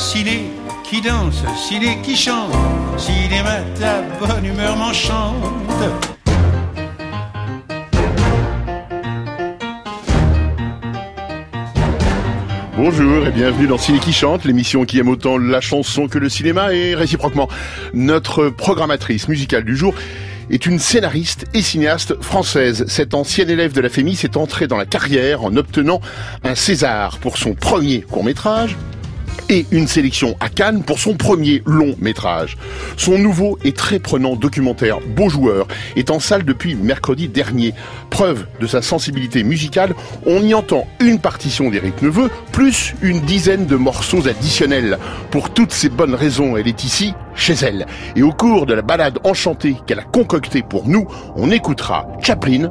ciné qui danse, ciné qui chante, cinéma ta bonne humeur m'enchante. Bonjour et bienvenue dans Ciné qui chante, l'émission qui aime autant la chanson que le cinéma et réciproquement. Notre programmatrice musicale du jour est une scénariste et cinéaste française. Cette ancienne élève de la FEMI s'est entrée dans la carrière en obtenant un César pour son premier court-métrage, et une sélection à Cannes pour son premier long métrage. Son nouveau et très prenant documentaire Beau joueur est en salle depuis mercredi dernier. Preuve de sa sensibilité musicale, on y entend une partition d'Éric Neveu plus une dizaine de morceaux additionnels. Pour toutes ces bonnes raisons, elle est ici chez elle. Et au cours de la balade enchantée qu'elle a concoctée pour nous, on écoutera Chaplin.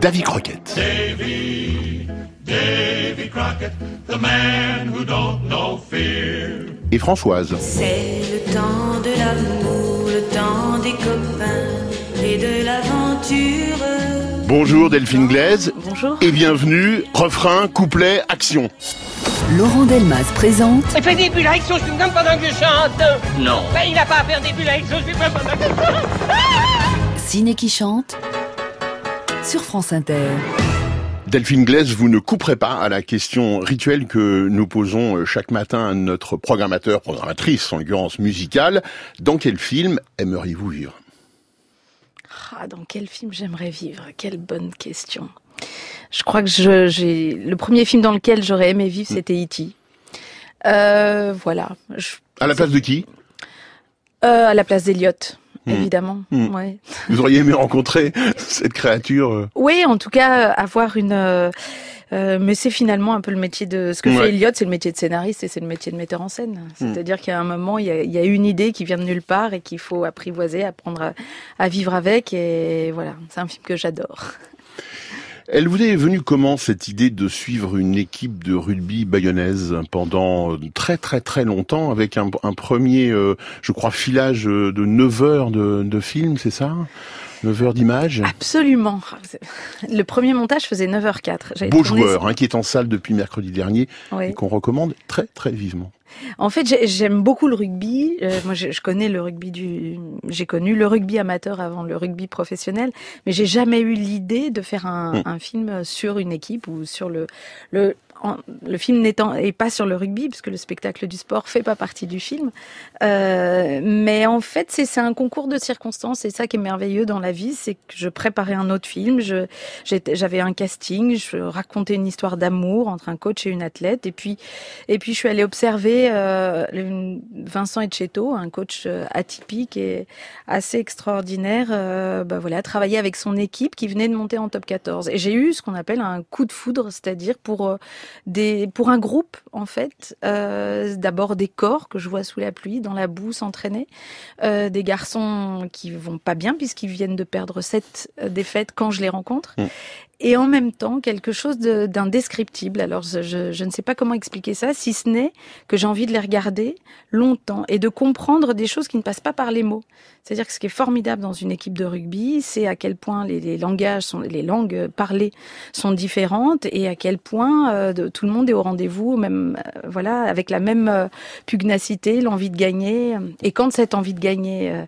Davy Crockett. Davy, Davy Crockett, the man who don't know fear. Et Françoise. C'est le temps de l'amour, le temps des copains et de l'aventure. Bonjour Delphine Glaise. Bonjour. Et bienvenue, refrain, couplet, action. Laurent Delmas présente. Il fait des bulles avec sauce pendant que je chante. Non. Ben, il n'a pas à faire des bulles avec sauce pendant que je chante. Ciné qui chante sur France Inter. Delphine Glaise, vous ne couperez pas à la question rituelle que nous posons euh, chaque matin à notre programmateur, programmatrice, en l'occurrence musicale. Dans quel film aimeriez-vous vivre? Ah, Dans quel film j'aimerais vivre? Quelle bonne question. Je crois que je, j'ai le premier film dans lequel j'aurais aimé vivre, c'était E.T. Euh, voilà. à la place de qui? Euh, À la place d'Eliott. Hmm. évidemment. Hmm. Ouais. Vous auriez aimé rencontrer cette créature euh Oui, en tout cas, avoir une. Euh, euh, mais c'est finalement un peu le métier de ce que fait Elliot, c'est le métier de scénariste et c'est le métier de metteur en scène. Hmm. C'est-à-dire qu'il y a un moment, il y a, il y a, une idée qui vient de nulle part et qu'il faut apprivoiser, apprendre à, à vivre avec. Et voilà, c'est un film que j'adore. Elle vous est venue comment cette idée de suivre une équipe de rugby bayonnaise pendant très très très longtemps avec un, premier, euh, je crois, filage de 9 heures de film, c'est ça? 9 heures d'image Absolument. Le premier montage faisait 9h04. Beau joueur, hein, qui est en salle depuis mercredi dernier et qu'on recommande très très vivement. En fait, j'aime beaucoup le rugby. Euh, moi, je, connais le rugby du. J'ai connu le rugby amateur avant le rugby professionnel, mais j'ai jamais eu l'idée de faire un, hmm. un, film sur une équipe ou sur le le le film n'étant est pas sur le rugby puisque le spectacle du sport fait pas partie du film. Euh, mais en fait, c'est un concours de circonstances. C'est ça qui est merveilleux dans la vie, c'est que je préparais un autre film. J'avais un casting, je racontais une histoire d'amour entre un coach et une athlète. Et puis et puis je suis allée observer euh, Vincent Etcheto, un coach euh, atypique et assez extraordinaire. Euh, bah voilà, travailler avec son équipe qui venait de monter en top 14. Et j'ai eu ce qu'on appelle un coup de foudre, c'est-à-dire pour euh, des, pour un groupe en fait, euh, d'abord des corps que je vois sous la pluie, dans la boue s'entraîner, euh, des garçons qui vont pas bien puisqu'ils viennent de perdre sept euh, défaites quand je les rencontre, mm et en même temps quelque chose d'indescriptible. Alors je, je, ne sais pas comment expliquer ça, si ce n'est que j'ai envie de les regarder longtemps et de comprendre des choses qui ne passent pas par les mots. C'est-à-dire que ce qui est formidable dans une équipe de rugby, c'est à quel point les, les, langages, sont, les langues parlées sont différentes et à quel point euh, de, tout le monde est au rendez-vous, même euh, voilà, avec la même euh, pugnacité, l'envie de gagner. Et quand cette envie de gagner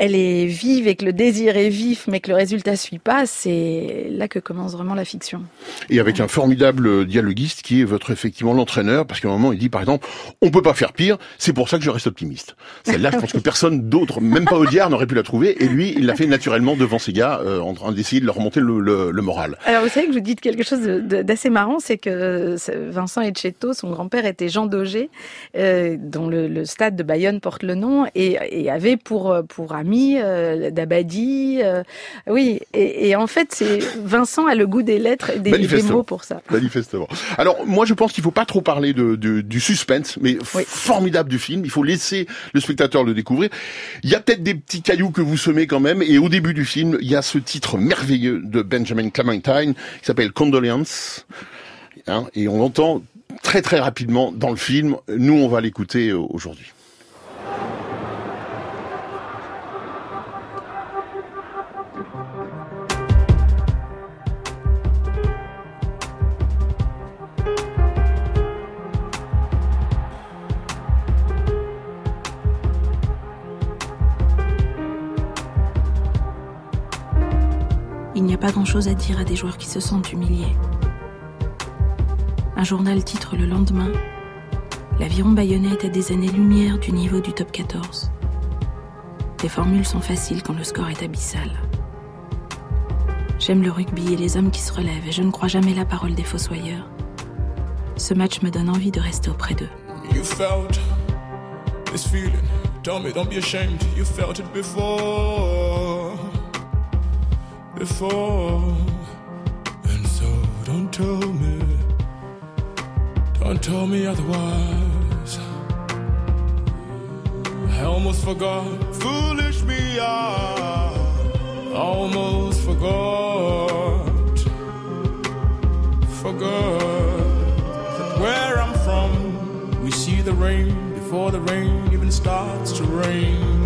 elle est vive et que le désir est vif, mais que le résultat suit pas, c'est là que commence vraiment la fiction. Et avec un formidable dialoguiste qui est votre effectivement l'entraîneur, parce qu'à un moment il dit par exemple, on peut pas faire pire, c'est pour ça que je reste optimiste. Celle-là, je pense que personne d'autre, même pas Audiard, n'aurait pu la trouver, et lui, il l'a fait naturellement devant ses gars, euh, en train d'essayer de leur remonter le, moral. Alors vous savez que je vous dis quelque chose d'assez marrant, c'est que Vincent Etcheto, son grand-père était Jean Daugé, euh, dont le, stade de Bayonne porte le nom, et, et avait pour pour ami euh, d'Abadi. Euh, oui, et, en fait, c'est Vincent a le goût des lettres et des, mots pour ça. Manifestement. Alors, moi, je pense qu'il faut pas trop parler de, du suspense, mais formidable du film. Il faut laisser le spectateur le découvrir. Il y a peut-être des petits cailloux que vous semez quand même, et au début du film, il y a ce titre merveilleux de Benjamin Clementine qui s'appelle Condolence. Hein, et on l'entend très très rapidement dans le film. Nous, on va l'écouter euh, aujourd'hui. Il n'y a pas grand-chose à dire à des joueurs qui se sentent humiliés. Un journal titre le lendemain L'aviron bayonnais est à des années-lumière du niveau du top 14. Les formules sont faciles quand le score est abyssal. J'aime le rugby et les hommes qui se relèvent et je ne crois jamais la parole des fossoyeurs. Ce match me donne envie de rester auprès d'eux. You felt this feeling. Tell me, don't be ashamed. You felt it before. Before. And so don't tell me. Don't tell me otherwise. I almost forgot. Foolish me, I almost forgot. Forgot that where I'm from, we see the rain before the rain even starts to rain.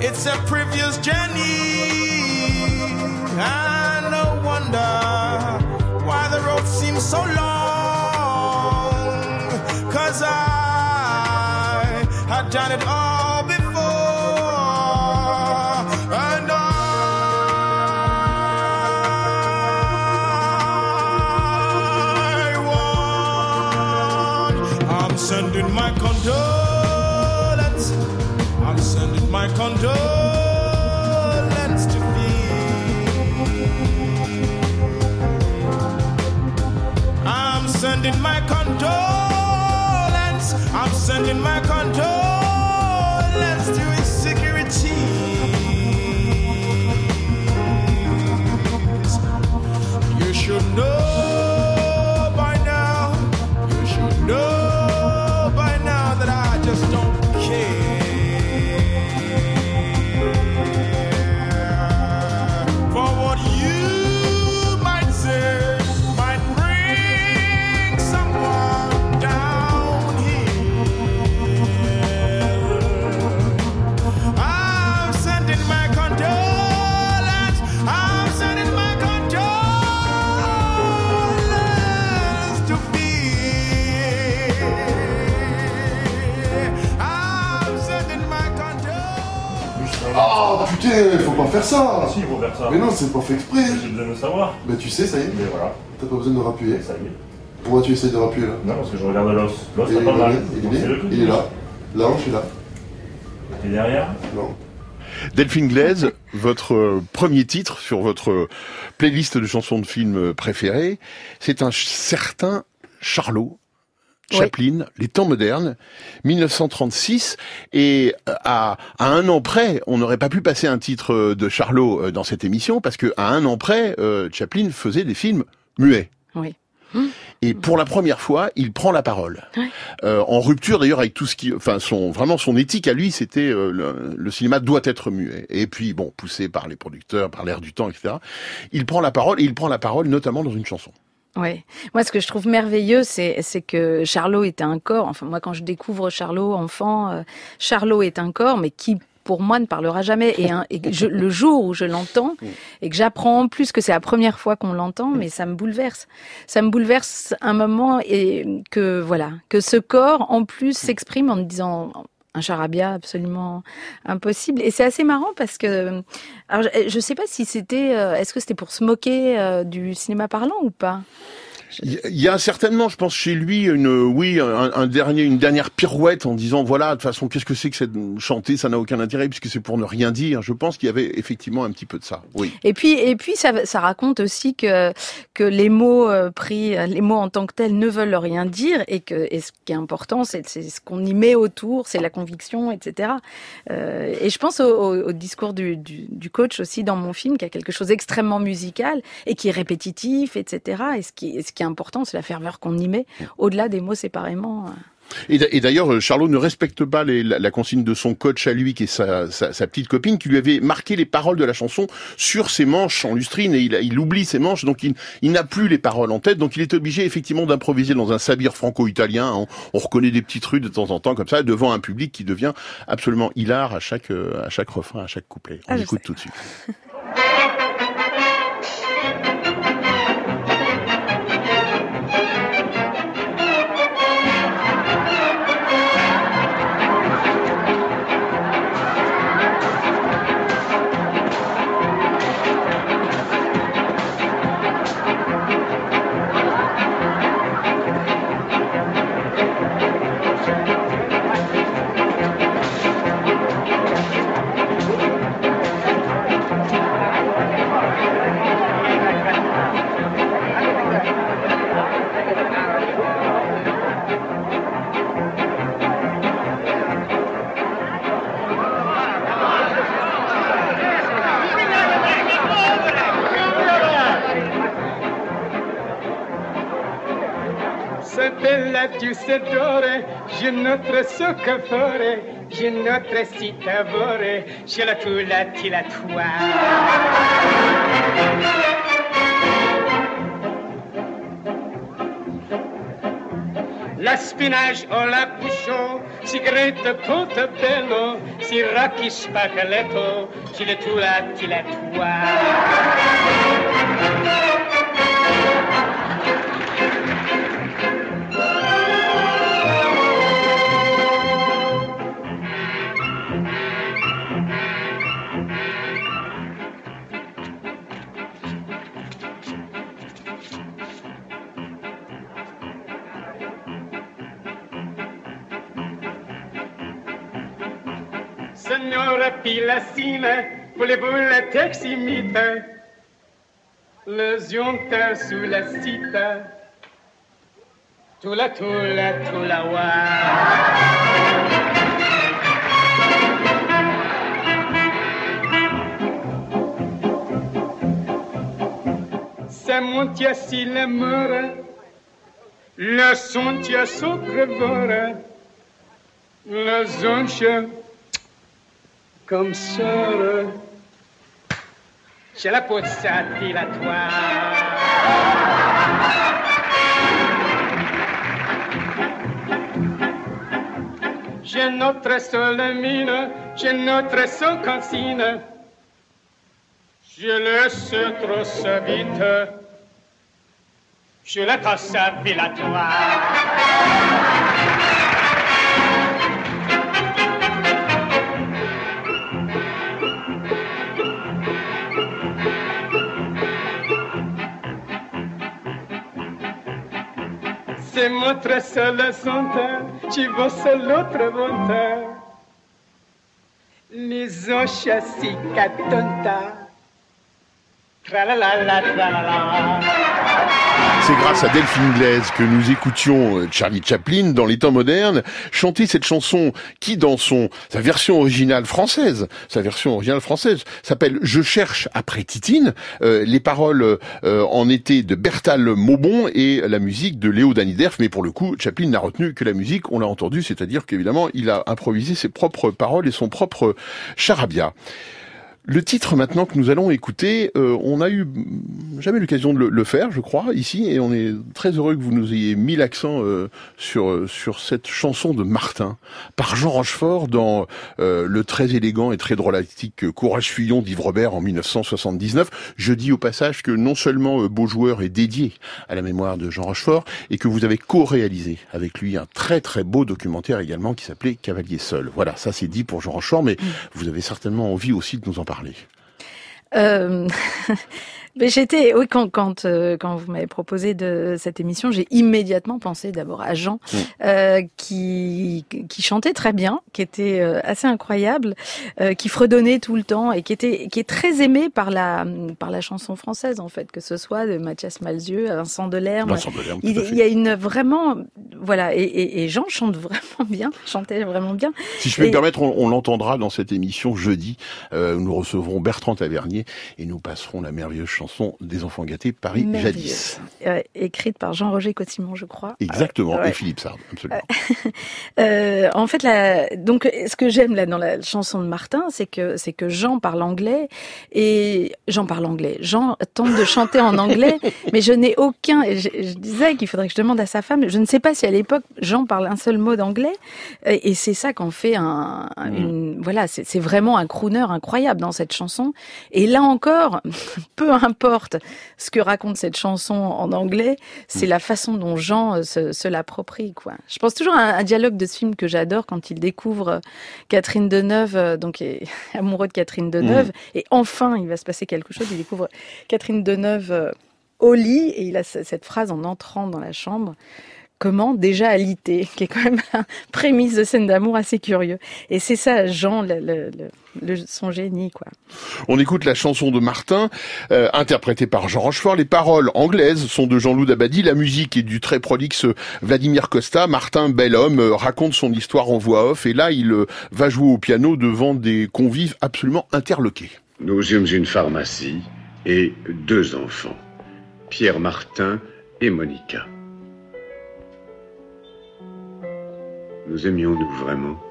It's a previous journey. And no wonder why the road seems so long. Cause I had done it all before. And I won. I'm sending my condolence. I'm sending my condolence faut pas faire ça Si, il faut faire ça. Mais non, c'est pas fait exprès J'ai besoin de savoir. Bah tu sais, ça y est, Mais voilà, t'as pas besoin de rappuyer. ça y est. Pourquoi tu essayes de rappuyer là? Non, parce que je regarde l'os. L'os, c'est pas mal. il, est, coup il du est là. os. Là, je suis là. Et derrière? Non. Delphine Glaise, votre euh, premier titre sur votre euh, playlist de chansons de films préférées, c'est un certain Charlot. Oui. Chaplin, les temps modernes, 1936, et à, à un an près, on n'aurait pas pu passer un titre euh, de Charlot euh, dans cette émission, parce que à un an près, euh, Chaplin faisait des films muets. Oui. Et pour la première fois, il prend la parole. Ouais. Euh, en rupture d'ailleurs avec tout ce qui, enfin son vraiment son éthique à lui, c'était euh, le, le cinéma doit être muet. Et puis bon, poussé par les producteurs, par l'air du temps, etc. Il prend la parole et il prend la parole notamment dans une chanson. Ouais. Moi, ce que je trouve merveilleux, c'est c'est que Charlot était un corps. Enfin, moi, quand je découvre Charlot enfant, euh, Charlot est un corps, mais qui pour moi ne parlera jamais. Et, un- et je- le jour où je l'entends et que j'apprends en plus que c'est la première fois qu'on l'entend, mais ça me bouleverse. Ça me bouleverse un moment et que voilà, que ce corps en plus s'exprime en me disant un charabia absolument impossible. Et c'est assez marrant parce que, alors je, je sais pas si c'était, euh, est-ce que c'était pour se moquer euh, du cinéma parlant ou pas? Il y a certainement, je pense, chez lui une, oui, un, dernier, une dernière pirouette en disant voilà, de toute façon, qu'est-ce que c'est que cette chanter, ça n'a aucun intérêt puisque c'est pour ne rien dire. Je pense qu'il y avait effectivement un petit peu de ça. Et puis, et puis, ça, raconte aussi que que les mots euh, pris, les mots en tant que tels ne veulent rien dire, et que et ce qui est important, c'est ce qu'on y met autour, c'est la conviction, etc. Euh, et je pense au, discours du, du, coach aussi dans mon film, qui a quelque chose d'extrêmement musical et qui est répétitif, etc. est important, c'est la ferveur qu'on y met, au-delà des mots séparément. Et, d'a- et d'ailleurs, euh, Charlot ne respecte pas les- la, la consigne de son coach à lui, qui est sa, sa- sa petite copine, qui lui avait marqué les paroles de la chanson sur ses manches en lustrine, et il, oublie ses manches, donc il, il n'a plus les paroles en tête, donc il est obligé effectivement d'improviser dans un sabir franco-italien. On, on reconnaît des petits trucs de temps en temps comme ça, devant un public qui devient absolument hilar à chaque, euh, à chaque refrain, à chaque couplet. On Ah, écoute tout de suite. je notre citavore, je la tu la ti la tua. La spinage o la bouchon, sigarette portobello, sirocchi spaghetto, je la tu la ti la tua. Pilacina, voulez-vous la teximite? Le zionta sulla cita, tula tula tula wa. Se montia si l'amour, le sontia socrevora, le zoncha comme sœur. C'è la di la tua. J'ai notre seule mine, j'ai notre seule consigne. Je laisse trop sa vite. Je la tasse à la tua. Se mostra sola sonta, ci vossa l'altra volta. Les oscia si catonta. Tra la la la tra la la. C'est grâce à Delphine Glaise que nous écoutions euh, Charlie Chaplin dans les temps modernes chanter cette chanson qui dans son sa version originale française, sa version originale française s'appelle Je cherche après Titine. Euh, les paroles euh, en étaient de Bertal Maubon et la musique de Léo Daniderf, mais pour le coup Chaplin n'a retenu que la musique, on l'a entendu, c'est-à-dire qu'évidemment il a improvisé ses propres paroles et son propre charabia. Le titre maintenant que nous allons écouter, euh, on a eu jamais l'occasion de le, le faire, je crois, ici, et on est très heureux que vous nous ayez mis l'accent euh, sur euh, sur cette chanson de Martin par Jean Rochefort dans euh, le très élégant et très drôlatique Courage Fuyon d'Yves Robert en 1979. Je dis au passage que non seulement euh, Beau Joueur est dédié à la mémoire de Jean Rochefort et que vous avez co-réalisé avec lui un très très beau documentaire également qui s'appelait Cavalier seul. Voilà, ça c'est dit pour Jean Rochefort, mais vous avez certainement envie aussi de nous en parler. Euh, mais j'étais, oui, quand quand euh, quand vous m'avez proposé de cette émission, j'ai immédiatement pensé d'abord à Jean, euh, qui qui chantait très bien, qui était euh, assez incroyable, euh, qui fredonnait tout le temps et qui était qui est très aimé par la par la chanson française en fait, que ce soit de Mathias Malzieu, Vincent Delerme. Vincent Delerme, il, il y a une vraiment voilà et, et, et Jean chante vraiment bien, chantait vraiment bien. Si je peux me Et- permettre, on, on l'entendra dans cette émission jeudi. Euh, nous recevrons Bertrand Tavernier et nous passerons la merveilleuse chanson des enfants gâtés Paris jadis. Euh, écrite par Jean-Roger Cotimon, je crois. Exactement, Ouais. et Philippe Sard, absolument. Euh, en fait, la, donc, ce que j'aime là dans la chanson de Martin, c'est que c'est que Jean parle anglais et Jean parle anglais. Jean tente de chanter en anglais, mais je n'ai aucun. et Je, je disais qu'il faudrait que je demande à sa femme. Je ne sais pas si à l'époque Jean parle un seul mot d'anglais, et, c'est ça qu'en fait un. un- une, voilà, c'est c'est vraiment un crooner incroyable dans cette chanson. Et là encore, peu importe ce que raconte cette chanson en anglais, c'est la façon dont Jean euh, se, se l'approprie. Quoi. Je pense toujours à un, dialogue de ce film que j'adore quand il découvre euh, Catherine Deneuve, euh, donc est amoureux de Catherine Deneuve, et enfin il va se passer quelque chose. Il découvre Catherine Deneuve au lit et il a ce- cette phrase en entrant dans la chambre. Comment déjà alité, qui est quand même un prémisse de scène d'amour assez curieux. Et c'est ça, Jean, le, le- le- le- son génie, quoi. On écoute la chanson de Martin, euh, interprétée par Jean Rochefort. Les paroles anglaises sont de Jean-Loup Dabadi. La musique est du très prolixe Vladimir Costa. Martin, bel homme, euh, raconte son histoire en voix off. Et là, il euh, va jouer au piano devant des convives absolument interloqués. Nous eûmes une pharmacie et deux enfants, Pierre Martin et Monica. Nous aimions-nous vraiment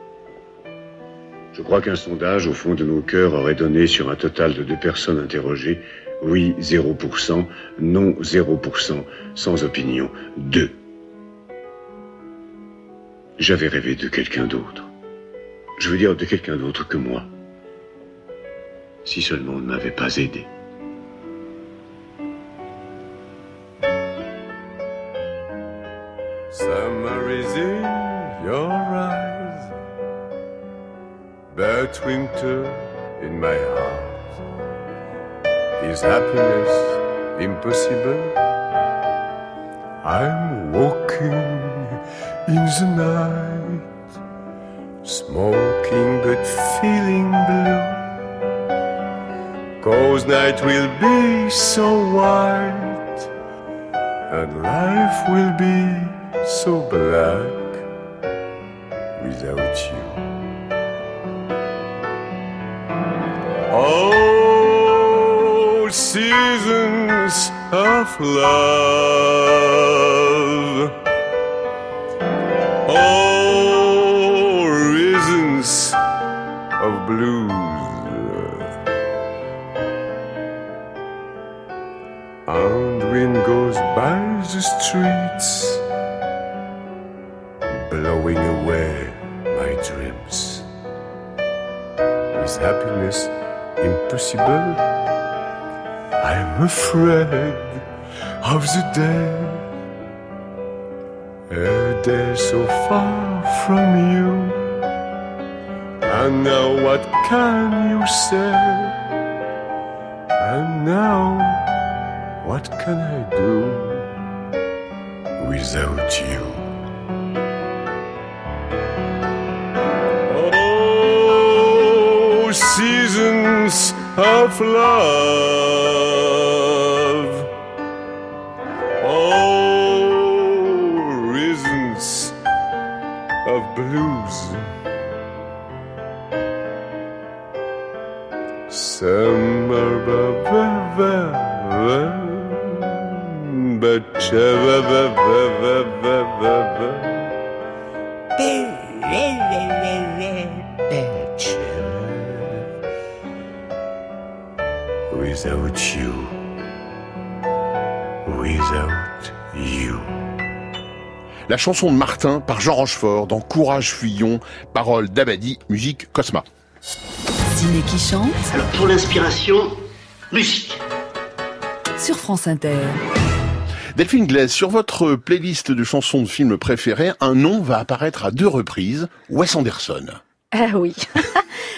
Je crois qu'un sondage au fond de nos cœurs aurait donné sur un total de deux personnes interrogées, oui 0%, non 0%, sans opinion, deux. J'avais rêvé de quelqu'un d'autre. Je veux dire de quelqu'un d'autre que moi. Si seulement on ne m'avait pas aidé. But winter in my heart. Is happiness impossible? I'm walking in the night, smoking but feeling blue. Cause night will be so white, and life will be so black without you. Seasons of love. Afraid of the day, a day so far from you. And now what can you say? And now what can I do without you? Oh, seasons of love. Oh, reasons of blues. Summer, but Without you, without you. La chanson de Martin par Jean Rochefort dans Courage Fuyons, paroles d'Abadi, musique Cosma. Ciné qui chante Alors pour l'inspiration, musique. sur France Inter. Delphine Glaise, sur votre playlist de chansons de films préférés, un nom va apparaître à deux reprises, Wes Anderson. Ah oui.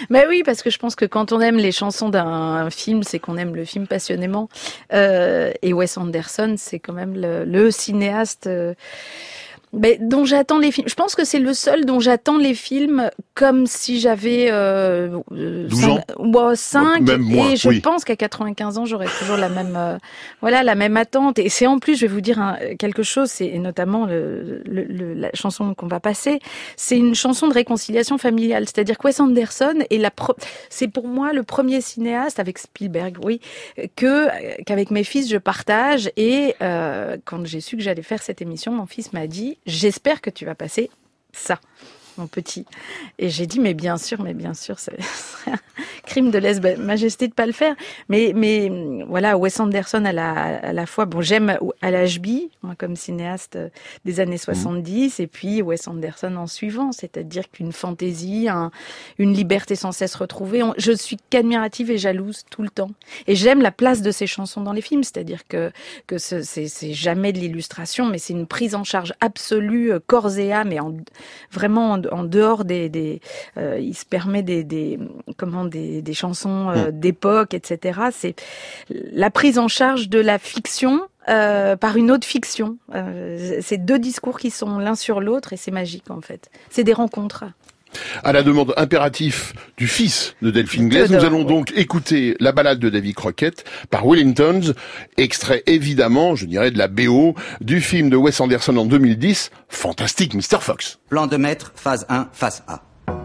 Mais oui, parce que je pense que quand on aime les chansons d'un film, c'est qu'on aime le film passionnément. Euh, et Wes Anderson, c'est quand même le, le cinéaste. euh, mais dont j'attends les films. Je pense que c'est le seul dont j'attends les films comme si j'avais euh, 12 ans. 5 Même moins, et je oui. pense qu'à 95 ans j'aurai toujours la même euh, voilà la même attente. Et c'est en plus je vais vous dire un- quelque chose c'est notamment le, le- le- la chanson qu'on va passer c'est une chanson de réconciliation familiale. C'est-à-dire que Wes Anderson est la pro- c'est pour moi le premier cinéaste avec Spielberg oui que qu'avec mes fils je partage. Et euh, quand j'ai su que j'allais faire cette émission mon fils m'a dit j'espère que tu vas passer ça mon petit. Et j'ai dit mais bien sûr mais bien sûr c'est un crime de lèse-majesté de pas le faire. Mais mais voilà Wes Anderson à la à la fois bon j'aime à l'HB moi comme cinéaste euh, des années 70 et puis Wes Anderson en suivant c'est-à-dire qu'une fantaisie un- une liberté sans cesse retrouvée. On- je suis qu'admirative et jalouse tout le temps. Et j'aime la place de ces chansons dans les films c'est-à-dire que que ce- c'est c'est jamais de l'illustration mais c'est une prise en charge absolue euh, corps et âme et en vraiment en, en dehors des, des euh, il se permet des, des comment des, des chansons euh, d'époque etc c'est la prise en charge de la fiction euh, par une autre fiction. C'est deux discours qui sont l'un sur l'autre et c'est magique en fait. C'est des rencontres À la demande impérative du fils de Delphine Glaise, nous allons donc écouter la balade de David Crockett par Wellingtons, extrait évidemment, je dirais, de la BO du film de Wes Anderson en 2010, Fantastique Mr. Fox. Plan de maître, phase 1, phase A.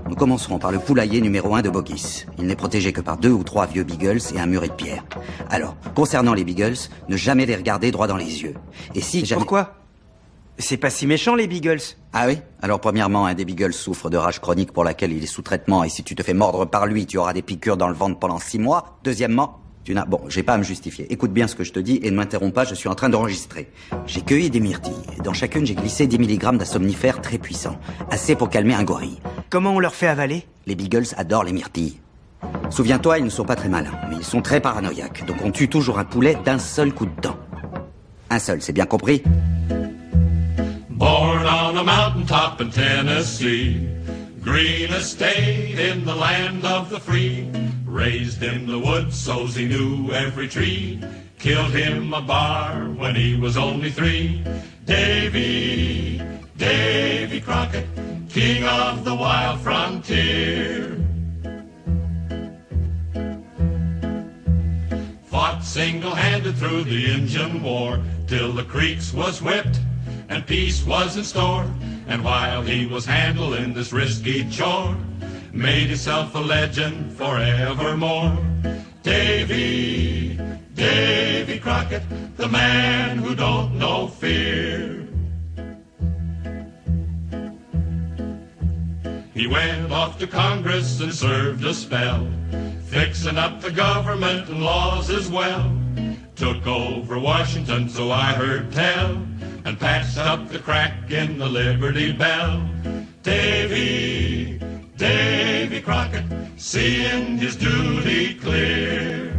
Nous commencerons par le poulailler numéro 1 de Bogis. Il n'est protégé que par deux ou trois vieux beagles et un muret de pierre. Alors, concernant les beagles, ne jamais les regarder droit dans les yeux. Et si jamais... Pourquoi? C'est pas si méchant les beagles. Ah oui? Alors premièrement, un des beagles souffre de rage chronique pour laquelle il est sous traitement et si tu te fais mordre par lui, tu auras des piqûres dans le ventre pendant six mois. Deuxièmement, tu n'as... Bon, j'ai pas à me justifier. Écoute bien ce que je te dis et ne m'interromps pas, je suis en train d'enregistrer. J'ai cueilli des myrtilles. et Dans chacune, j'ai glissé 10 mg d'un somnifère très puissant. Assez pour calmer un gorille. Comment on leur fait avaler? Les beagles adorent les myrtilles. Souviens-toi, ils ne sont pas très malins, mais ils sont très paranoïaques. Donc on tue toujours un poulet d'un seul coup de dent. Un seul, c'est bien compris? Mountaintop in Tennessee, green estate in the land of the free. Raised in the woods, so he knew every tree. Killed him a bar when he was only three. Davy, Davy Crockett, king of the wild frontier. Fought single-handed through the Injun War till the creeks was whipped and peace was in store. And while he was handling this risky chore, made himself a legend forevermore. Davy, Davy Crockett, the man who don't know fear. He went off to Congress and served a spell, fixing up the government and laws as well. Took over Washington, so I heard tell, and patched up the crack in the Liberty Bell. Davy, Davy Crockett, seeing his duty clear.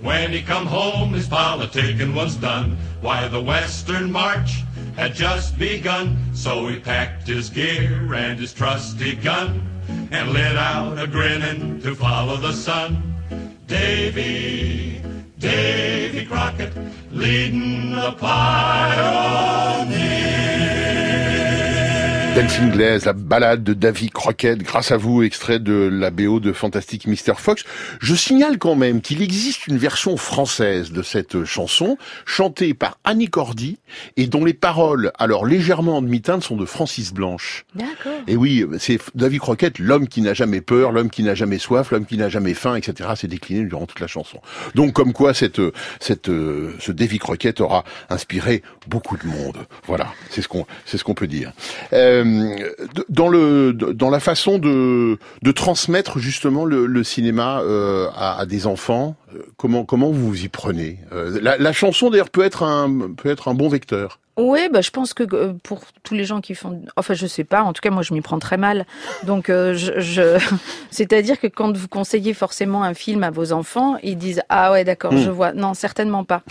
When he come home, his politicking was done. Why, the Western March had just begun. So he packed his gear and his trusty gun and lit out a grinning to follow the sun. Davy, Davy Crockett, leading the pioneer. Delphine Glaise, la balade de David Crockett, grâce à vous, extrait de la BO de Fantastic Mr. Fox. Je signale quand même qu'il existe une version française de cette chanson, chantée par Annie Cordy, et dont les paroles, alors légèrement en demi-teinte, sont de Francis Blanche. D'accord. Et oui, c'est David Crockett, l'homme qui n'a jamais peur, l'homme qui n'a jamais soif, l'homme qui n'a jamais faim, etc. C'est décliné durant toute la chanson. Donc, comme quoi, cette, cette, ce David Crockett aura inspiré beaucoup de monde. Voilà, c'est ce qu'on, c'est ce qu'on peut dire. Euh, dans le, dans la façon de, de transmettre justement le, le cinéma euh, à, à des enfants, euh, comment, comment vous vous y prenez? Euh, la, la chanson d'ailleurs peut être un, peut être un bon vecteur Oui, bah, je pense que euh, pour tous les gens qui font, enfin, je sais pas. En tout cas, moi, je m'y prends très mal. Donc, euh, je, je... c'est-à-dire que quand vous conseillez forcément un film à vos enfants, ils disent ah ouais, d'accord, Hmm. je vois. Non, certainement pas.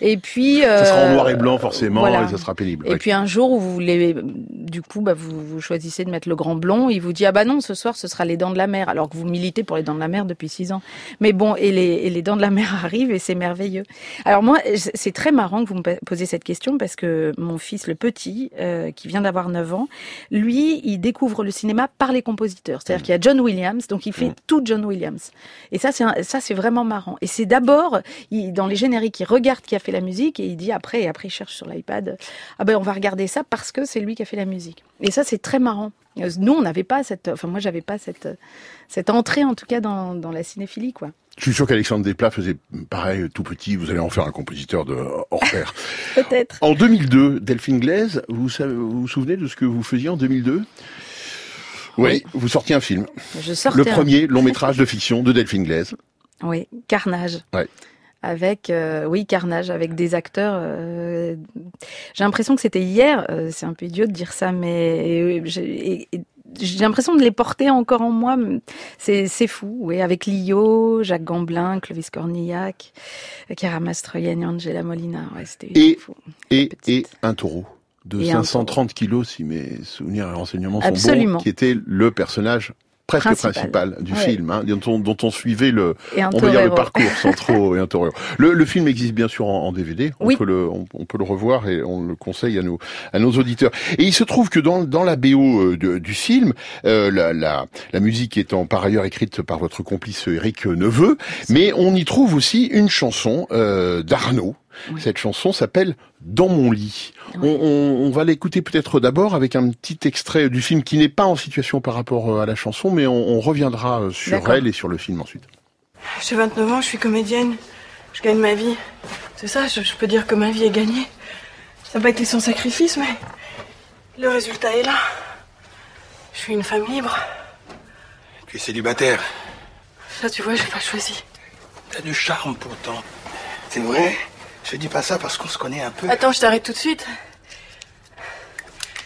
Et puis, Ça sera en euh, noir et blanc forcément voilà. et ça sera pénible. Et ouais. puis un jour où vous voulez, du coup, bah, vous, vous choisissez de mettre le grand blond, il vous dit ah bah non, ce soir ce sera les Dents de la Mer, alors que vous militez pour les Dents de la Mer depuis six ans. Mais bon, et les, et les Dents de la Mer arrivent et c'est merveilleux. Alors moi, c'est très marrant que vous me posez cette question parce que mon fils, le petit, euh, qui vient d'avoir 9 ans, lui, il découvre le cinéma par les compositeurs. C'est-à-dire qu'il y a John Williams, donc il fait tout John Williams. Et ça, c'est ça, c'est vraiment marrant. Et c'est d'abord, dans les génériques, il regarde qui a fait la musique et il dit après, et après il cherche sur l'iPad, ah ben on va regarder ça parce que c'est lui qui a fait la musique. Et ça, c'est très marrant. Euh, Nous, on n'avait pas cette, enfin moi, j'avais pas cette, cette entrée en tout cas dans, dans la cinéphilie, quoi. Je suis sûr qu'Alexandre Desplat faisait pareil tout petit. Vous allez en faire un compositeur de hors pair. Peut-être. En 2002, Delphine Glaise, vous, vous vous souvenez de ce que vous faisiez en 2002 oui, vous sortiez un film. Je sortais Le un- premier long métrage de fiction de Delphine Glaise. Oui, Carnage. Ouais. Avec, euh, oui, Carnage, avec des acteurs. euh, j'ai l'impression que c'était hier. euh, c'est un peu idiot de dire ça, mais j'ai l'impression de les porter encore en moi. C'est c'est fou, oui. Avec Lio, Jacques Gamblin, Clovis Cornillac, Chiara Mastroianni, Angela Molina. Ouais, c'était Et, fou. et, et un taureau de Et un 530 kilos, si mes souvenirs et renseignements sont bons, qui était le personnage presque Principal. principal, du Ouais. film, hein, dont, on, dont on suivait le, on va dire le parcours trop et un. Le, le film existe bien sûr en, en DVD. On Oui. peut le, on, on peut le revoir et on le conseille à nos, à nos auditeurs. Et il se trouve que dans, dans la BO euh, de- du film, euh, la, la, la musique étant par ailleurs écrite par votre complice Eric Neveu, mais on y trouve aussi une chanson euh, d'Arnaud. Cette chanson s'appelle Dans mon lit. On, on- on va l'écouter peut-être d'abord avec un petit extrait du film qui n'est pas en situation par rapport euh, à la chanson, mais on, on reviendra euh, sur elle et sur le film ensuite. J'ai 29 ans, je suis comédienne. Je gagne ma vie. C'est ça, je, je peux dire que ma vie est gagnée. Ça n'a pas été sans sacrifice, mais le résultat est là. Je suis une femme libre. Tu es célibataire. Ça, tu vois, j'ai pas choisi. T'as du charme pourtant. C'est vrai? Je dis pas ça parce qu'on se connaît un peu. Attends, je t'arrête tout de suite.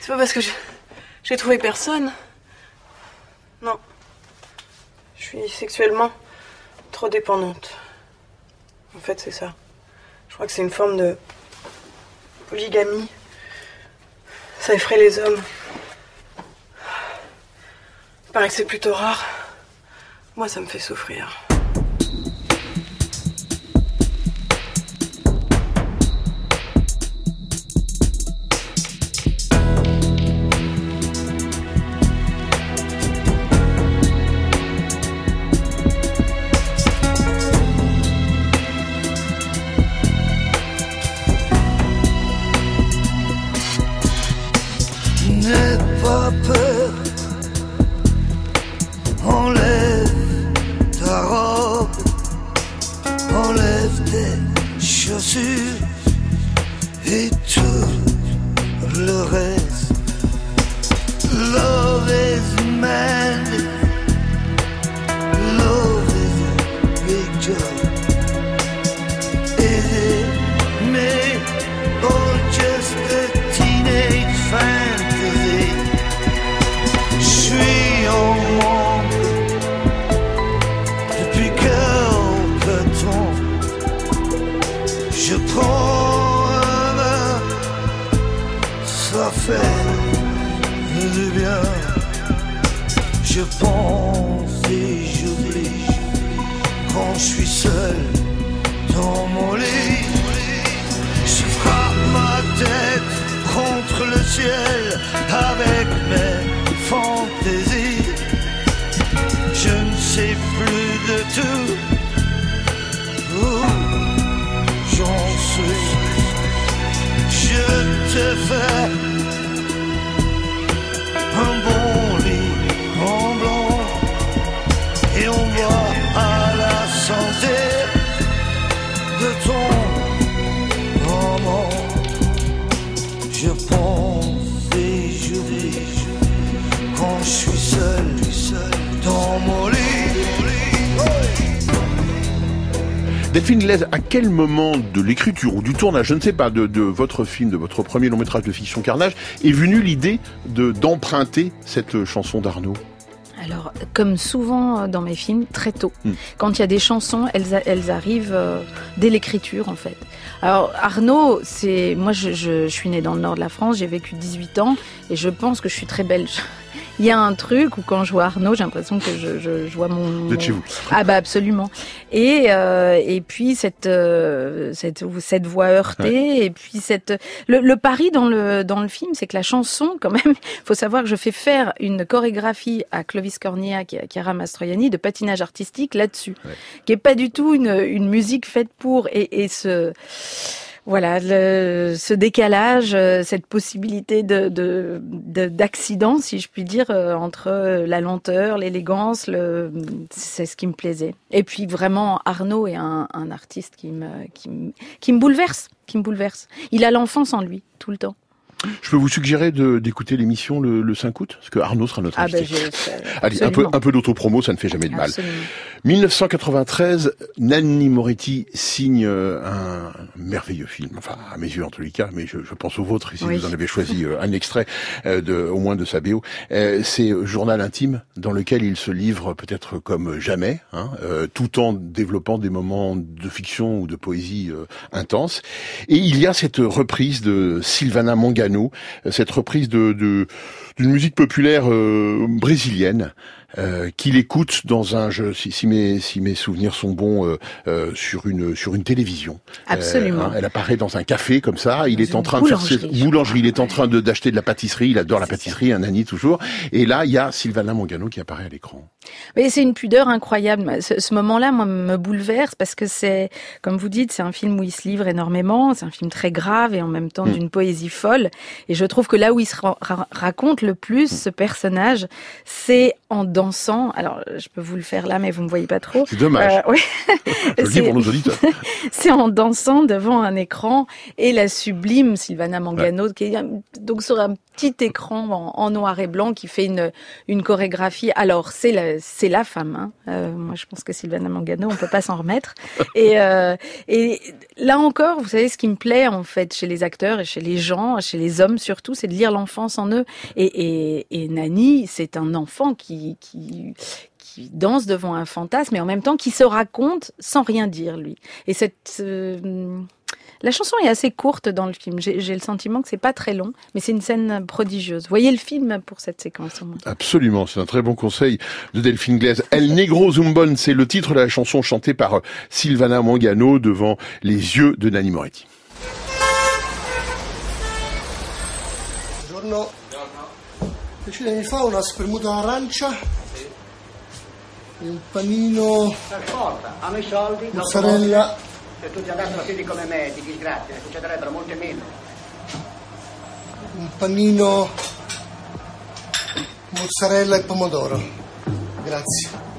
C'est pas parce que j'ai trouvé personne. Non. Je suis sexuellement trop dépendante. En fait, c'est ça. Je crois que c'est une forme de polygamie. Ça effraie les hommes. Il paraît que c'est plutôt rare. Moi, ça me fait souffrir. Avec mes fantaisies. Je ne sais plus de tout où j'en suis. Je te fais Delphine Glaise, à quel moment de l'écriture ou du tournage, je ne sais pas, de, de votre film, de votre premier long métrage de fiction Carnage, est venue l'idée de d'emprunter cette chanson d'Arnaud? Alors, comme souvent dans mes films, très tôt. Hmm. Quand il y a des chansons, elles, arrivent euh, dès l'écriture, en fait. Alors, Arnaud, c'est moi, je, je, je suis née dans le nord de la France, j'ai vécu 18 ans, et je pense que je suis très belge. Il y a un truc où quand je vois Arnaud, j'ai l'impression que je, je, je vois mon. Vous êtes chez vous. Ah bah absolument. Et euh, et puis cette euh, cette cette voix heurtée et puis cette le, le pari dans le dans le film, c'est que la chanson quand même, faut savoir que je fais faire une chorégraphie à Clovis Cornillac et à Chiara Mastroianni de patinage artistique là-dessus, qui est pas du tout une une musique faite pour et et ce voilà, le- ce décalage, euh, cette possibilité de de- de- d'accident, si je puis dire, euh, entre euh, la lenteur, l'élégance, c'est ce qui me plaisait. Et puis vraiment, Arnaud est un, un artiste qui me bouleverse, qui me bouleverse. Il a l'enfance en lui tout le temps. Je peux vous suggérer d'écouter l'émission le, le 5 août, parce que Arnaud sera notre Ah ben, invité. je, Allez, un peu, un peu d'autopromo, ça ne fait jamais de mal. Absolument. 1993, Nanni Moretti signe euh, un merveilleux film, enfin à mes yeux en tous les cas, mais je, je pense au vôtre, si Oui. vous en avez choisi euh, un extrait euh, de, au moins de sa BO. C'est Journal intime dans lequel il se livre peut-être comme jamais, hein, tout en développant des moments de fiction ou de poésie intense. Et il y a cette reprise de Silvana Mangano, euh, cette reprise de de- d'une musique populaire euh, brésilienne euh, qu'il écoute dans un jeu, si, si mes si mes souvenirs sont bons, euh, euh, sur une sur une télévision. Absolument. Euh, hein, elle apparaît dans un café comme ça. Il est en train de faire ses boulangerie. Il est en train de d'acheter de la pâtisserie. Il adore la pâtisserie, un Annie toujours. Et là, il y a Sylvana Mangano qui apparaît à l'écran. Mais c'est une pudeur incroyable. Ce, ce moment-là, moi, me bouleverse parce que c'est, comme vous dites, c'est un film où il se livre énormément. C'est un film très grave et en même temps Mm. d'une poésie folle. Et je trouve que là où il se ra- ra- raconte le plus ce personnage, c'est en dansant. Alors, je peux vous le faire là, mais vous me voyez pas trop. C'est dommage. Euh, oui. Je le dis C'est- pour nos auditeurs. c'est en dansant devant un écran et la sublime Sylvana Mangano qui est donc sur un petit écran en, en noir et blanc qui fait une une chorégraphie. Alors c'est la c'est la femme. Hein. Euh, moi je pense que Sylvana Mangano on peut pas s'en remettre. Et euh, et là encore vous savez ce qui me plaît en fait chez les acteurs et chez les gens, chez les hommes surtout, c'est de lire l'enfance en eux. Et Nani c'est un enfant qui qui qui danse devant un fantasme et en même temps qui se raconte sans rien dire lui. Et cette euh, la chanson est assez courte dans le film. J'ai le sentiment que c'est pas très long, mais c'est une scène prodigieuse. Voyez le film pour cette séquence. Absolument, c'est un très bon conseil de Delphine Glaise. El Negro Zumbon, c'est le titre de la chanson chantée par euh, Sylvana Mangano devant les yeux de Nanni Moretti. Buongiorno. Decide mi fa una spremuta arancia e un panino? Ascolta, hanno i soldi, dopo mozzarella, molti- se tutti andassero piedi come me, di disgrazie, ne succederebbero molte meno. un panino mozzarella e pomodoro. Grazie.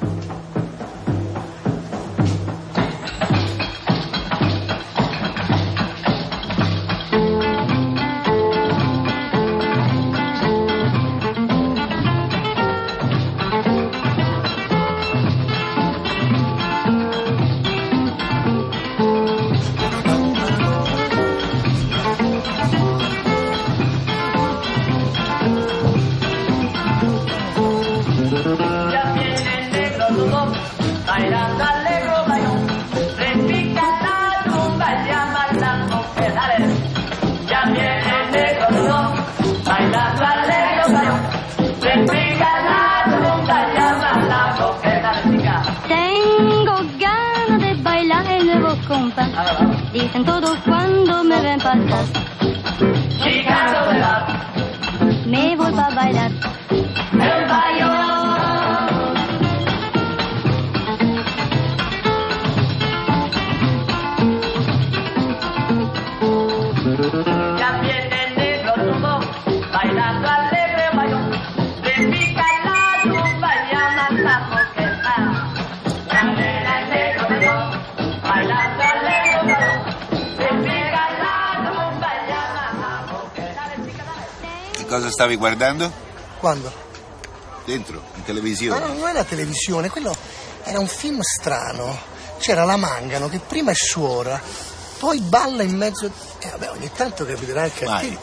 Bailar. Cosa stavi guardando? Quando? Dentro, in Ma televisione. no, non è la televisione, quello era un film strano. C'era la Mangano che prima è suora, poi balla in mezzo... E vabbè, ogni tanto capiterà anche a Mai. te.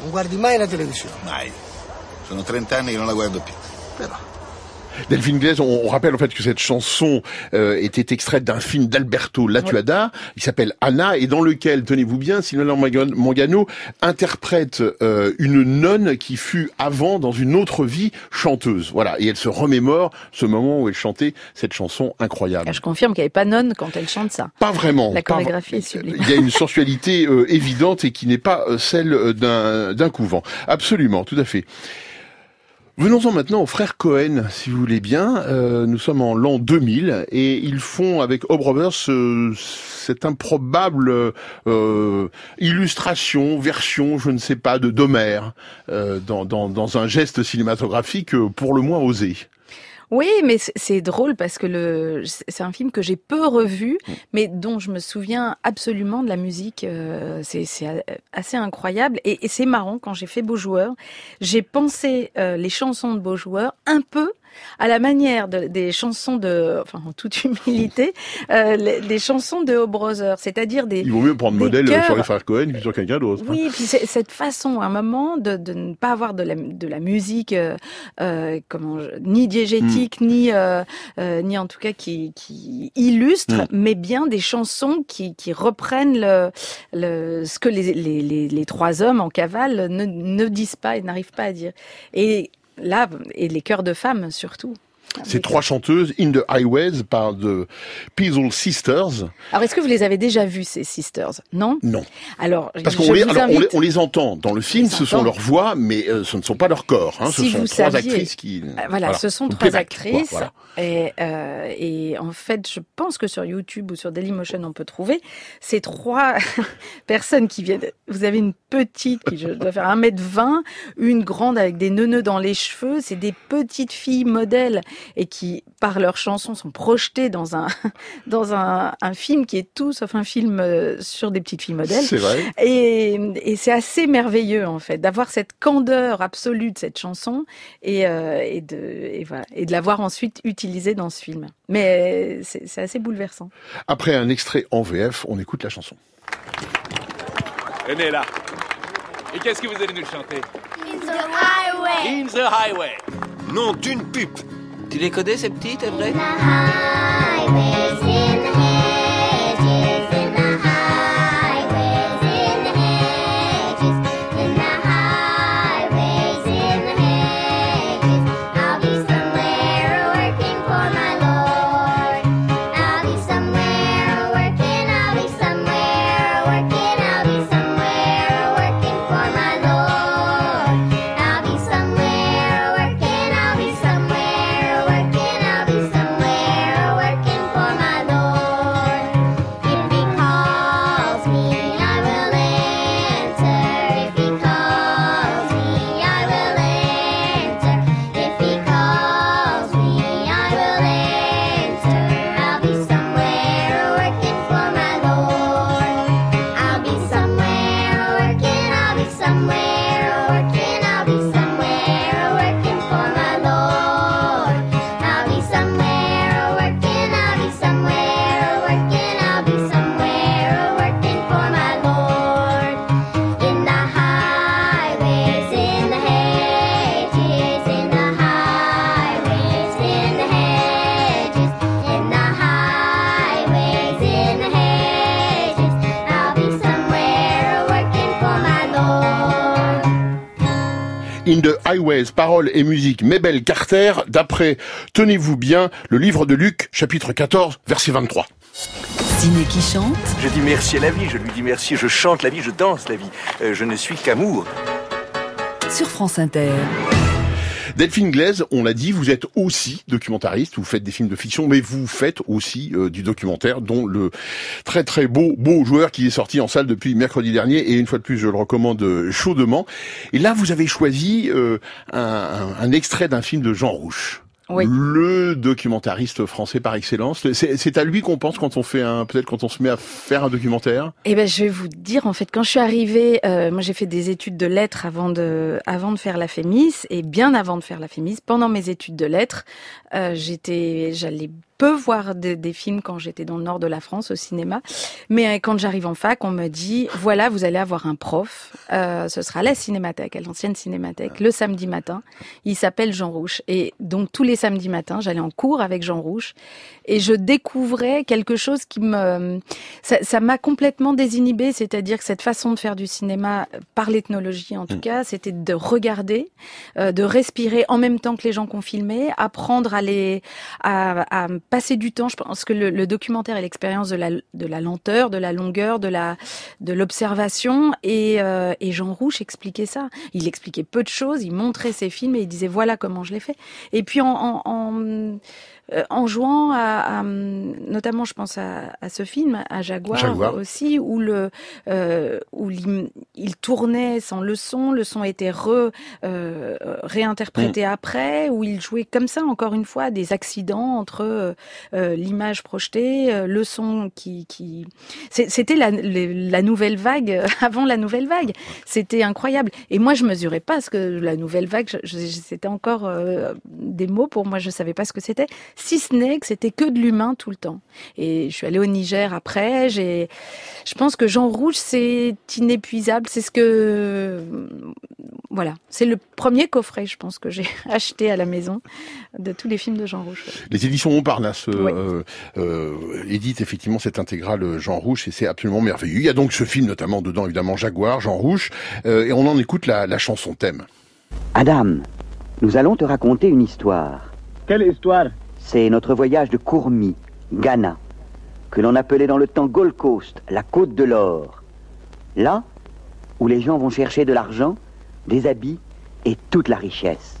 Non guardi mai la televisione. Mai. Sono 30 anni che non la guardo più. Però. Delphine Glaise, on, on rappelle en fait que cette chanson euh, était extraite d'un film d'Alberto Latuada, il s'appelle Anna, et dans lequel, tenez-vous bien, Mangan- Mangano interprète euh, une nonne qui fut avant, dans une autre vie, chanteuse. Voilà, et elle se remémore ce moment où elle chantait cette chanson incroyable. Ah, Je confirme qu'il n'y avait pas nonne quand elle chante ça. Pas vraiment. La pas chorégraphie est sublime. Il y a une sensualité euh, évidente et qui n'est pas euh, celle d'un d'un couvent. Absolument, tout à fait. Venons-en maintenant aux frères Cohen, si vous voulez bien. Euh, nous sommes en l'an 2000 et ils font avec Hope Brothers ce- cette improbable euh, illustration, version, je ne sais pas, de d'Homère euh, dans, un geste cinématographique euh, pour le moins osé. Oui, mais c'est- drôle parce que le c'est un film que j'ai peu revu, mais dont je me souviens absolument de la musique. euh, c'est assez incroyable et, et c'est marrant quand j'ai fait Beau Joueur, j'ai pensé euh, les chansons de Beau Joueur un peu à la manière de- des chansons de, enfin en toute humilité, euh, les, des chansons de Hope Brothers, c'est-à-dire des Il vaut mieux prendre modèle euh, sur les frères Cohen que sur quelqu'un d'autre. oui, puis c'est- cette façon, à un moment, de, de ne pas avoir de la, de la musique, euh, euh, comment, je- ni diégétique, ni, euh, ni en tout cas qui, qui illustre, Mm. mais bien des chansons qui, qui reprennent le, le, ce que les, les, les, les trois hommes en cavale ne, ne disent pas et n'arrivent pas à dire. Et là, et les chœurs de femmes surtout. Ces trois chanteuses, In the Highways, par The Peasel Sisters. Alors, est-ce que vous les avez déjà vus, ces sisters? Non? Non. Alors, Parce qu'on les, invite- on les entend dans le film, ce sont leurs voix, mais euh, ce ne sont pas leurs corps. Hein, si ce sont vous trois saviez, actrices qui. Euh, Voilà, ce sont trois playback, quoi, actrices. voilà. Et, euh, et en fait, je pense que sur YouTube ou sur Dailymotion, on peut trouver ces trois personnes qui viennent. Vous avez une petite qui je dois faire 1m20, une grande avec des neuneux dans les cheveux. C'est des petites filles modèles et qui, par leurs chansons, sont projetées dans un, dans un, un film qui est tout sauf un film euh, sur des petites filles modèles. C'est vrai. Et, et c'est assez merveilleux en fait d'avoir cette candeur absolue de cette chanson et, euh, et de et voilà et de l'avoir ensuite utilisée dans ce film. Mais c'est c'est assez bouleversant. Après un extrait en VF, on écoute la chanson. Venez là. Et qu'est-ce que vous allez nous chanter? In the highway. In the highway. Nom d'une pupe. Tu les connais ces petites, est vrai Highways, paroles et musique Mabel Carter, d'après, tenez-vous bien, le livre de Luc, chapitre 14, verset 23. Ciné qui chante, Je dis merci à la vie, je lui dis merci, je chante la vie, je danse la vie. Euh, je ne suis qu'amour. sur France Inter. Delphine Glaise, on l'a dit, vous êtes aussi documentariste, vous faites des films de fiction, mais vous faites aussi euh, du documentaire, dont le très très beau beau joueur qui est sorti en salle depuis mercredi dernier, et une fois de plus, je le recommande chaudement. Et là, vous avez choisi euh, un extrait d'un film de Jean Rouche. Oui. Le documentariste français par excellence. C'est c'est à lui qu'on pense quand on fait un, peut-être quand on se met à faire un documentaire. Eh ben, je vais vous dire, en fait, quand je suis arrivée, euh, moi j'ai fait des études de lettres avant de, avant de faire la Fémis, et bien avant de faire la Fémis, pendant mes études de lettres, euh, j'étais, j'allais peu voir des, des films quand j'étais dans le nord de la France au cinéma. Mais euh, quand j'arrive en fac, on me dit voilà, vous allez avoir un prof. Euh, ce sera à la cinémathèque, à l'ancienne cinémathèque, le samedi matin. Il s'appelle Jean Rouche. Et donc tous les samedis matins, j'allais en cours avec Jean Rouche et je découvrais quelque chose qui me ça m'a complètement désinhibée, c'est-à-dire que cette façon de faire du cinéma par l'ethnologie en tout cas, c'était de regarder, euh, de respirer en même temps que les gens qu'on filmait, apprendre à les à, à passer du temps. Je pense que le, le documentaire est l'expérience de la de la lenteur, de la longueur, de la de l'observation et euh, et Jean Rouche expliquait ça. Il expliquait peu de choses, il montrait ses films et il disait voilà comment je l'ai fait. Et puis en, en, en euh, en jouant à, à, notamment je pense à, à, ce film à Jaguar, Jaguar. aussi où le euh, où il, il, tournait sans le son le son était re, euh, réinterprété mmh. après où il jouait comme ça encore une fois des accidents entre euh, l'image projetée le son qui, qui... c'était la, la nouvelle vague avant la nouvelle vague c'était incroyable et moi je mesurais pas ce que la nouvelle vague c'était encore euh, des mots pour moi je savais pas ce que c'était si ce n'est que c'était que de l'humain tout le temps. Et je suis allée au Niger après. J'ai, je pense que Jean Rouge c'est inépuisable. C'est ce que, voilà, c'est le premier coffret, je pense que j'ai acheté à la maison de tous les films de Jean Rouge. Les éditions Montparnasse oui. euh, euh, éditent effectivement cette intégrale Jean Rouge et c'est absolument merveilleux. Il y a donc ce film notamment dedans évidemment Jaguar, Jean Rouge, euh, et on en écoute la, la chanson thème. Adam, nous allons te raconter une histoire. Quelle histoire? C'est notre voyage de Kourmi, Ghana, que l'on appelait dans le temps Gold Coast, la côte de l'or. Là où les gens vont chercher de l'argent, des habits et toute la richesse.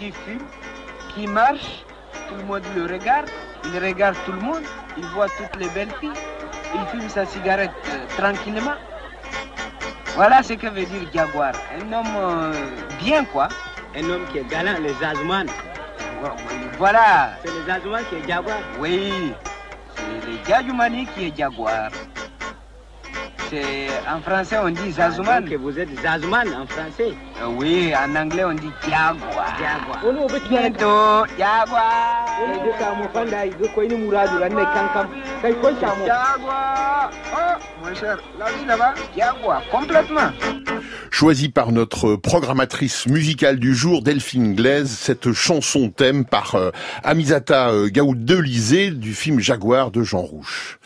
qui fume, qui marche, tout le monde le regarde, il regarde tout le monde, il voit toutes les belles filles, il fume sa cigarette euh, tranquillement. Voilà ce que veut dire jaguar. Un homme euh, bien, quoi. Un homme qui est galant, les Azouman. Voilà. C'est les Azouman qui est jaguar Oui. C'est les Djadoumani qui est jaguar. C'est, en français, on dit Zazouman. que vous êtes Zazouman en français euh, Oui, en anglais, on dit Jaguar. Jaguar. Bientôt, Jaguar. Jaguar. Oh, mon cher, la vie là-bas, Jaguar, complètement. Choisie par notre programmatrice musicale du jour, Delphine Glaise, cette chanson thème par euh, Amisata euh, Gaoudelizé du film Jaguar de Jean Rouche.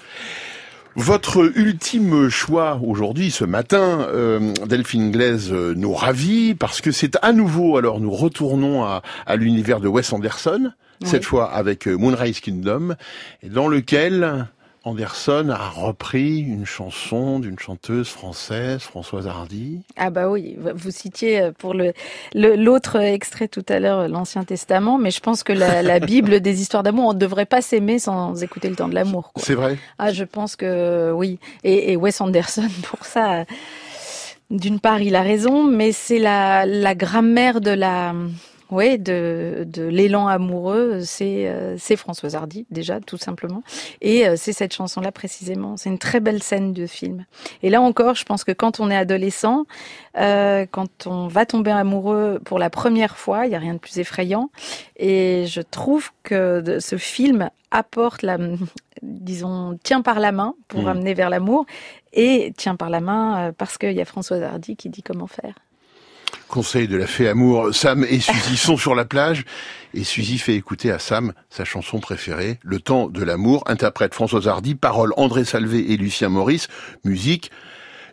Votre ultime choix aujourd'hui, ce matin, euh, Delphine Glaise euh, nous ravit parce que c'est à nouveau, alors nous retournons à, à l'univers de Wes Anderson, oui. cette fois avec euh, Moonrise Kingdom, dans lequel Anderson a repris une chanson d'une chanteuse française, Françoise Hardy. Ah bah oui, vous citiez pour le l'autre extrait tout à l'heure l'Ancien Testament, mais je pense que la, la Bible des histoires d'amour, on ne devrait pas s'aimer sans écouter le temps de l'amour. C'est vrai. Ah, je pense que oui. Et, et Wes Anderson pour ça. D'une part, il a raison, mais c'est la, la grammaire de la Oui, de, de l'élan amoureux, c'est euh, c'est Françoise Hardy déjà tout simplement, et euh, c'est cette chanson-là précisément. C'est une très belle scène de film. Et là encore, je pense que quand on est adolescent, euh, quand on va tomber amoureux pour la première fois, il y a rien de plus effrayant. Et je trouve que ce film apporte la, disons, tient par la main pour Mhm. amener vers l'amour, et tient par la main parce qu'il y a Françoise Hardy qui dit comment faire. Conseil de la fée amour, Sam et Suzy sont sur la plage et Suzy fait écouter à Sam sa chanson préférée, Le temps de l'amour, interprète Françoise Hardy, paroles André Salvé et Lucien Maurice, musique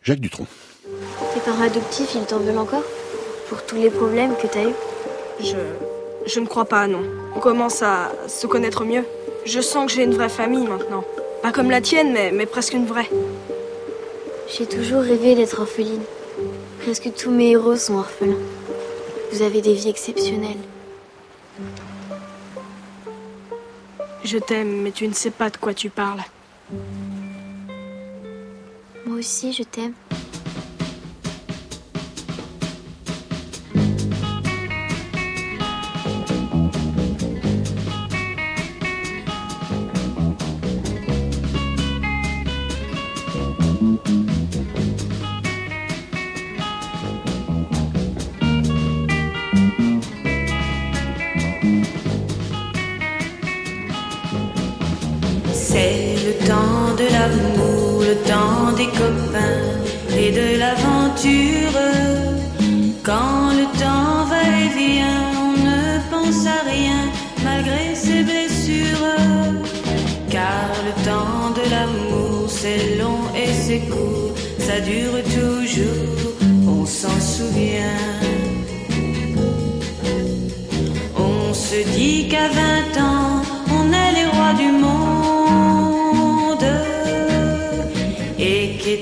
Jacques Dutronc. Tes parents adoptifs, ils t'en veulent encore Pour tous les problèmes que t'as eus? Je. Je ne crois pas, non. On commence à se connaître mieux. Je sens que j'ai une vraie famille maintenant. Pas comme la tienne, mais, mais presque une vraie. J'ai toujours rêvé d'être orpheline. Presque tous mes héros sont orphelins. Vous avez des vies exceptionnelles. Je t'aime, mais tu ne sais pas de quoi tu parles. Moi aussi, je t'aime. Temps de l'amour, le temps des copains et de l'aventure. Quand le temps va et vient, on ne pense à rien malgré ses blessures. Car le temps de l'amour, c'est long et c'est court, ça dure toujours, on s'en souvient. On se dit qu'à 20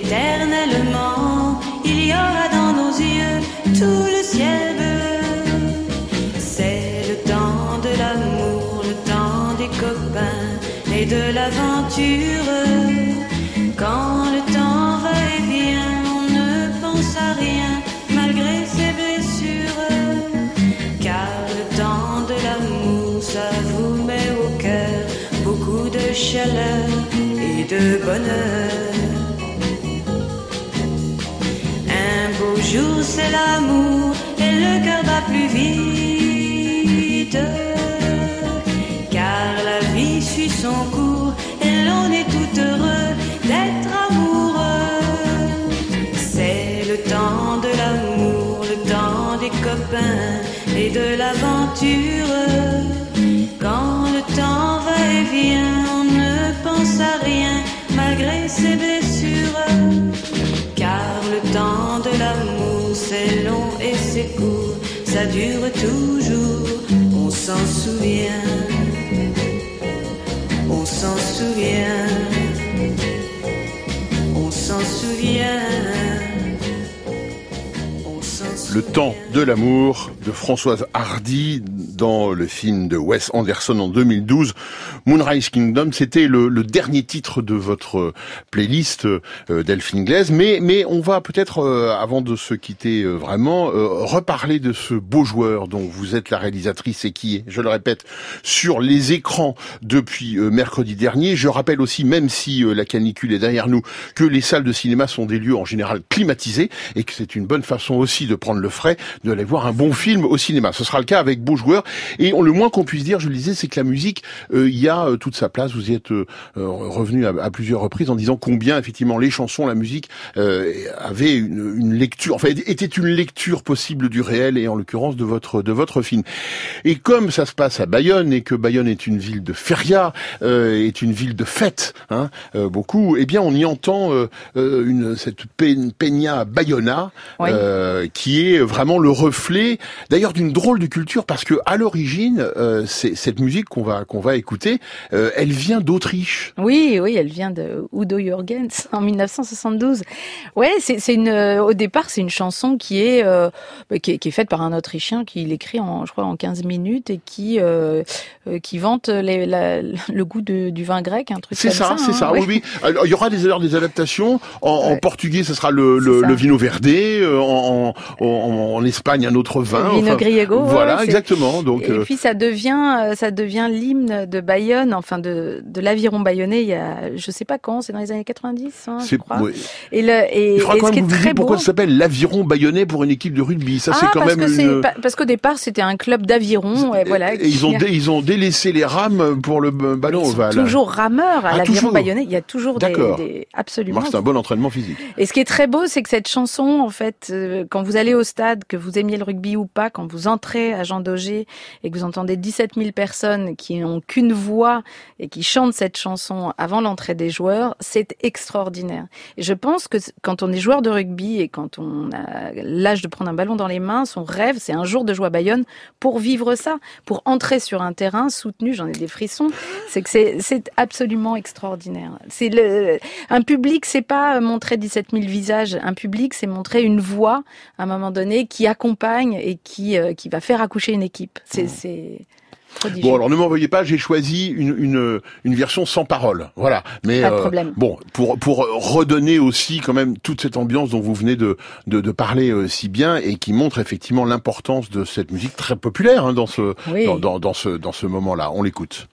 et qu'éternellement, il y aura dans nos yeux tout le ciel bleu. C'est le temps de l'amour, le temps des copains et de l'aventure. Quand le temps va et vient, on ne pense à rien malgré ses blessures. Car le temps de l'amour, ça vous met au cœur beaucoup de chaleur et de bonheur. C'est l'amour et le cœur bat plus vite. Dure toujours, on s'en souvient. On s'en souvient. On s'en souvient. Le temps de l'amour de Françoise Hardy dans le film de Wes Anderson en 2012, Moonrise Kingdom. C'était le, le dernier titre de votre playlist euh, Delphine Glaise, mais mais on va peut-être euh, avant de se quitter euh, vraiment euh, reparler de ce beau joueur dont vous êtes la réalisatrice et qui est, je le répète, sur les écrans depuis euh, mercredi dernier. Je rappelle aussi, même si euh, la canicule est derrière nous, que les salles de cinéma sont des lieux en général climatisés et que c'est une bonne façon aussi de prendre le frais, de aller voir un bon film au cinéma. Ce sera le cas avec Beau Joueur. Et on, le moins qu'on puisse dire, je le disais, c'est que la musique, euh, il y a euh, toute sa place. Vous y êtes euh, euh, revenu à, à plusieurs reprises en disant combien effectivement les chansons, la musique euh, avaient une, une lecture, enfin était une lecture possible du réel et en l'occurrence de votre de votre film. Et comme ça se passe à Bayonne et que Bayonne est une ville de feria, euh, est une ville de fête, hein, euh, beaucoup, eh bien on y entend euh, euh, une cette pe- peña Bayona Oui. euh, qui est vraiment le reflet, d'ailleurs d'une drôle de culture parce que à l'origine, euh, c'est cette musique qu'on va qu'on va écouter, euh, elle vient d'Autriche. Oui, oui, elle vient de Udo Jürgens en 1972. Ouais, c'est c'est une. euh, Au départ, c'est une chanson qui est, euh, qui est qui est faite par un Autrichien qui l'écrit en, je crois, en 15 minutes et qui qui vante les, la- le goût de- du vin grec, un truc C'est comme ça, ça. c'est hein, ça. ouais. Oui, oui. Alors, il y aura des, des adaptations. En, en portugais, ce sera le, le, vino En, en, en, en Espagne un autre vin. Vino enfin, Griego, Voilà, exactement. Donc, et euh, puis ça devient, euh, ça devient l'hymne de Bayonne, enfin de, de l'aviron bayonnais. Il y a, je sais pas quand, c'est dans les années 90, hein, je crois. ouais. Et le, et, Il faudra et quand ce qui même est vous très beau. pourquoi ça s'appelle l'aviron bayonnais pour une équipe de rugby. Ça, c'est ah, quand parce même que une. parce qu'au départ c'était un club d'aviron, et voilà. Et ils ont, dé- ils ont délaissé les rames pour le ballon ovale. toujours rameurs à Ah, l'aviron bayonnais. Il y a toujours des, des absolument. C'est un bon entraînement physique. Et ce qui est très beau, c'est que cette chanson, en fait, euh, quand vous allez au stade, que vous aimiez le rugby ou pas, quand vous entrez à Jean Daugé et que vous entendez 17 000 personnes qui n'ont qu'une voix et qui chantent cette chanson avant l'entrée des joueurs, c'est extraordinaire. Et je pense que quand on est joueur de rugby et quand on a l'âge de prendre un ballon dans les mains, son rêve, c'est un jour de jouer à Bayonne pour vivre ça, pour entrer sur un terrain soutenu, j'en ai des frissons, c'est que c'est- absolument extraordinaire. C'est un public, c'est pas montrer 17 000 visages. Un public, c'est montrer une voix, à un moment donné, qui accompagne et qui, euh, qui va faire accoucher une équipe. C'est, c'est prodigieux. Bon, alors ne m'envoyez pas, j'ai choisi une, une, une version sans parole. Voilà. Mais Pas de euh, problème. bon, pour, pour redonner aussi quand même toute cette ambiance dont vous venez de, de, de parler euh, si bien et qui montre effectivement l'importance de cette musique très populaire hein, dans ce Oui. dans, dans, dans ce dans ce moment-là. On l'écoute.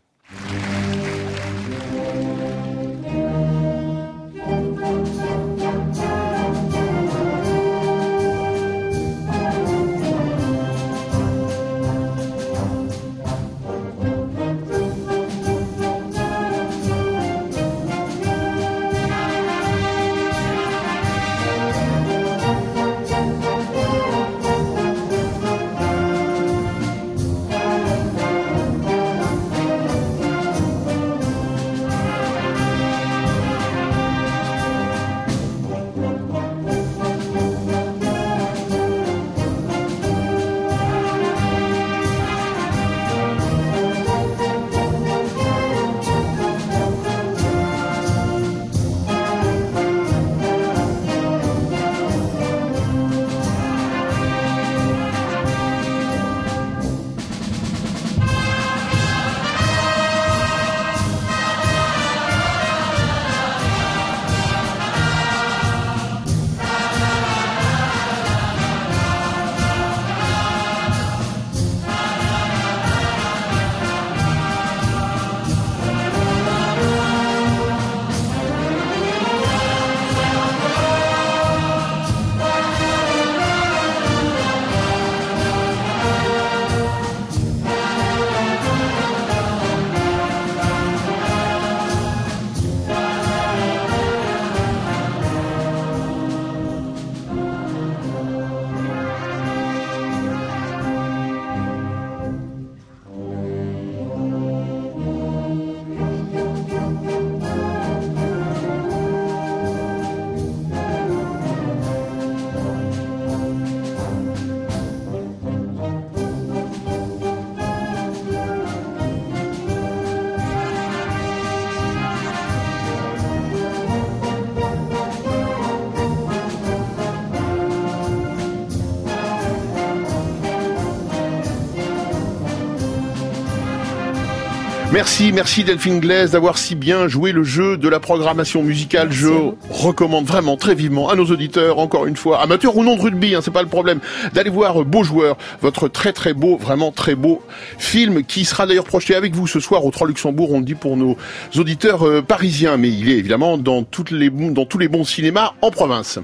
Merci, merci Delphine Glaise d'avoir si bien joué le jeu de la programmation musicale. Je recommande vraiment très vivement à nos auditeurs, encore une fois, amateurs ou non de rugby, hein, c'est pas le problème, d'aller voir Beau Joueur, votre très très beau, vraiment très beau film qui sera d'ailleurs projeté avec vous ce soir au 3 Luxembourg, on le dit pour nos auditeurs euh, parisiens, mais il est évidemment dans, toutes les, dans tous les bons cinémas en province.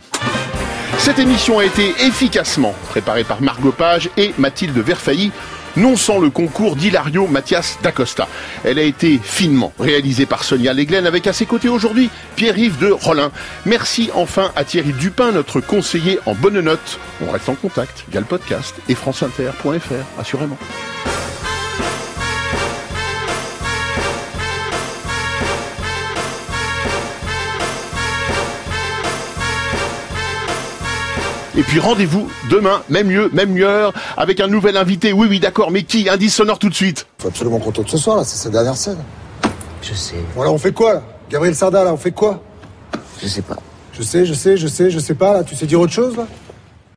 Cette émission a été efficacement préparée par Margot Page et Mathilde Verfailly, non sans le concours d'Hilario Mathias d'Acosta. Elle a été finement réalisée par Sonia Leglen avec à ses côtés aujourd'hui Pierre-Yves de Rollin. Merci enfin à Thierry Dupin, notre conseiller en bonne note. On reste en contact via le podcast et franceinter.fr, assurément. Et puis rendez-vous demain, même lieu, même heure, avec un nouvel invité. Oui, oui, d'accord, mais qui? Indice sonore tout de suite. Faut absolument qu'on tourne ce soir, là, c'est sa dernière scène. Je sais. Bon, là, on fait quoi, là? Gabriel Sarda, là, on fait quoi? Je sais pas. Je sais, je sais, je sais, je sais pas, là. Tu sais dire autre chose, là?